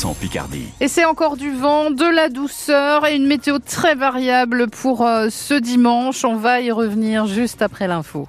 100% Picardie. Et c'est encore du vent, de la douceur et une météo très variable pour euh, ce dimanche. On va y revenir juste après l'info.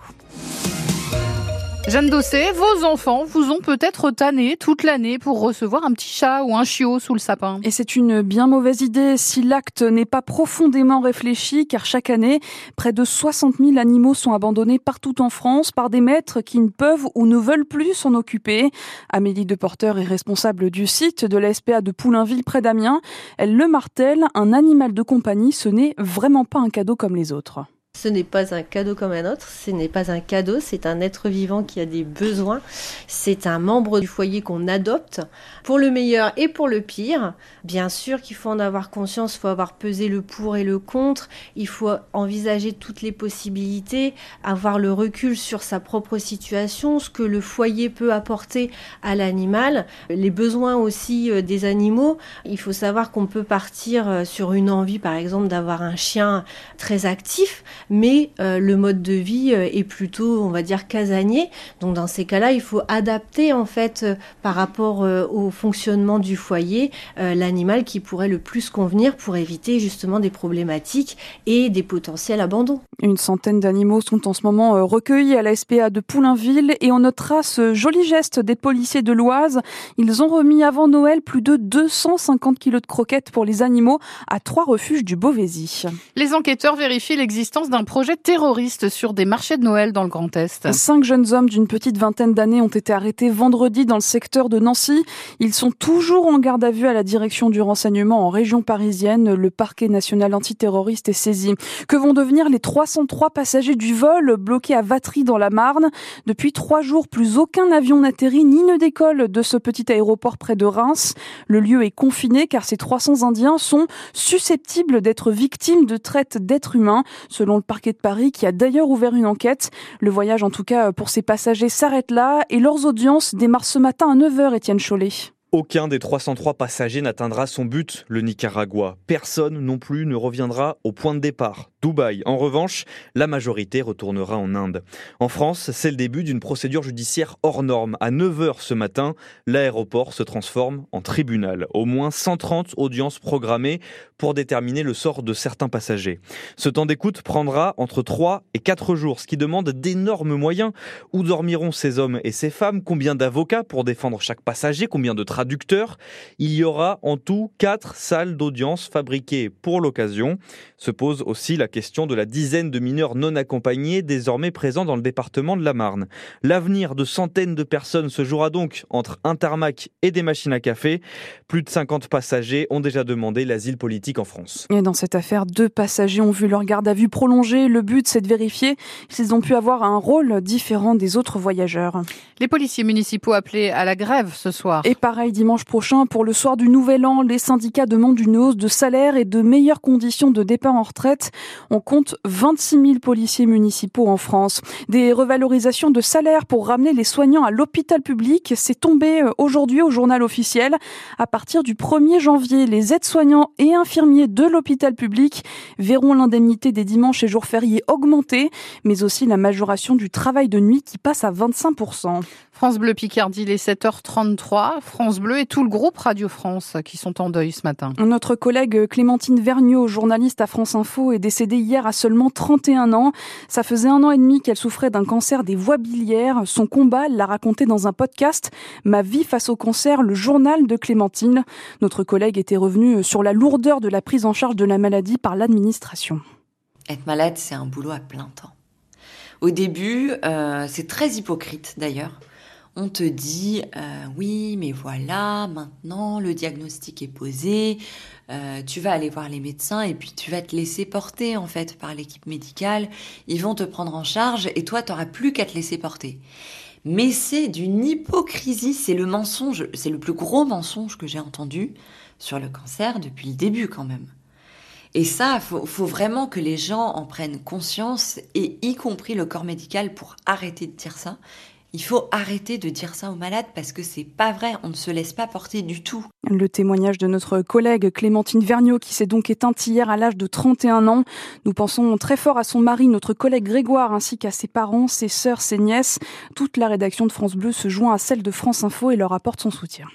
Jeanne Dossé, vos enfants vous ont peut-être tanné toute l'année pour recevoir un petit chat ou un chiot sous le sapin. Et c'est une bien mauvaise idée si l'acte n'est pas profondément réfléchi, car chaque année, près de 60 000 animaux sont abandonnés partout en France par des maîtres qui ne peuvent ou ne veulent plus s'en occuper. Amélie Deporteur est responsable du site de la SPA de Poulainville près d'Amiens. Elle le martèle, un animal de compagnie, ce n'est vraiment pas un cadeau comme les autres. Ce n'est pas un cadeau comme un autre, ce n'est pas un cadeau, c'est un être vivant qui a des besoins, c'est un membre du foyer qu'on adopte, pour le meilleur et pour le pire. Bien sûr qu'il faut en avoir conscience, il faut avoir pesé le pour et le contre, il faut envisager toutes les possibilités, avoir le recul sur sa propre situation, ce que le foyer peut apporter à l'animal, les besoins aussi euh, des animaux. Il faut savoir qu'on peut partir euh, sur une envie, par exemple, d'avoir un chien très actif, mais euh, le mode de vie euh, est plutôt, on va dire, casanier. Donc dans ces cas-là, il faut adapter en fait euh, par rapport au fonctionnement du foyer l'animal qui pourrait le plus convenir pour éviter justement des problématiques et des potentiels abandons. Une centaine d'animaux sont en ce moment recueillis à la SPA de Poulainville et on notera ce joli geste des policiers de l'Oise. Ils ont remis avant Noël plus de 250 kilos de croquettes pour les animaux à trois refuges du Beauvaisis. Les enquêteurs vérifient l'existence d'un projet terroriste sur des marchés de Noël dans le Grand Est. Cinq jeunes hommes d'une petite vingtaine d'années ont été arrêtés vendredi dans le secteur de Nancy. Ils sont toujours en garde à vue à la direction du renseignement en région parisienne. Le parquet national antiterroriste est saisi. Que vont devenir les 303 passagers du vol bloqués à Vatry dans la Marne? Depuis trois jours, plus aucun avion n'atterrit ni ne décolle de ce petit aéroport près de Reims. Le lieu est confiné car ces 300 Indiens sont susceptibles d'être victimes de traite d'êtres humains, selon parquet de Paris qui a d'ailleurs ouvert une enquête. Le voyage, en tout cas pour ses passagers, s'arrête là et leurs audiences démarrent ce matin à 9h, Étienne Chollet. Aucun des 303 passagers n'atteindra son but, le Nicaragua. Personne non plus ne reviendra au point de départ. Dubaï. En revanche, la majorité retournera en Inde. En France, c'est le début d'une procédure judiciaire hors norme. À 9h ce matin, l'aéroport se transforme en tribunal. Au moins 130 audiences programmées pour déterminer le sort de certains passagers. Ce temps d'écoute prendra entre 3 et 4 jours, ce qui demande d'énormes moyens. Où dormiront ces hommes et ces femmes? Combien d'avocats pour défendre chaque passager? Combien de traducteurs Il y aura en tout 4 salles d'audience fabriquées pour l'occasion. Se pose aussi la question de la dizaine de mineurs non accompagnés désormais présents dans le département de la Marne. L'avenir de centaines de personnes se jouera donc entre un tarmac et des machines à café. Plus de 50 passagers ont déjà demandé l'asile politique en France. Et dans cette affaire, deux passagers ont vu leur garde à vue prolongée. Le but, c'est de vérifier s'ils ont pu avoir un rôle différent des autres voyageurs. Les policiers municipaux appelés à la grève ce soir. Et pareil dimanche prochain, pour le soir du Nouvel An, les syndicats demandent une hausse de salaire et de meilleures conditions de départ en retraite. On compte 26 000 policiers municipaux en France. Des revalorisations de salaire pour ramener les soignants à l'hôpital public, c'est tombé euh, aujourd'hui au journal officiel. À partir du 1er janvier, les aides-soignants et infirmiers de l'hôpital public verront l'indemnité des dimanches et jours fériés augmenter, mais aussi la majoration du travail de nuit qui passe à 25%. France Bleu Picardie, les 7h33. France Bleu et tout le groupe Radio France qui sont en deuil ce matin. Notre collègue Clémentine Vergniaud, journaliste à France Info, est décédée hier à seulement 31 ans. Ça faisait un an et demi qu'elle souffrait d'un cancer des voies biliaires. Son combat, l'a raconté dans un podcast, Ma vie face au cancer, le journal de Clémentine. Notre collègue était revenu sur la lourdeur de la prise en charge de la maladie par l'administration. Être malade, c'est un boulot à plein temps. Au début, euh, c'est très hypocrite d'ailleurs on te dit euh, oui, mais voilà, maintenant le diagnostic est posé, euh, tu vas aller voir les médecins et puis tu vas te laisser porter en fait par l'équipe médicale, ils vont te prendre en charge et toi tu n'auras plus qu'à te laisser porter. Mais c'est d'une hypocrisie, c'est le mensonge, c'est le plus gros mensonge que j'ai entendu sur le cancer depuis le début quand même. Et ça, faut, faut vraiment que les gens en prennent conscience, et y compris le corps médical, pour arrêter de dire ça il faut arrêter de dire ça aux malades parce que c'est pas vrai, on ne se laisse pas porter du tout. Le témoignage de notre collègue Clémentine Vergniaud qui s'est donc éteinte hier à l'âge de 31 ans. Nous pensons très fort à son mari, notre collègue Grégoire, ainsi qu'à ses parents, ses sœurs, ses nièces. Toute la rédaction de France Bleu se joint à celle de France Info et leur apporte son soutien.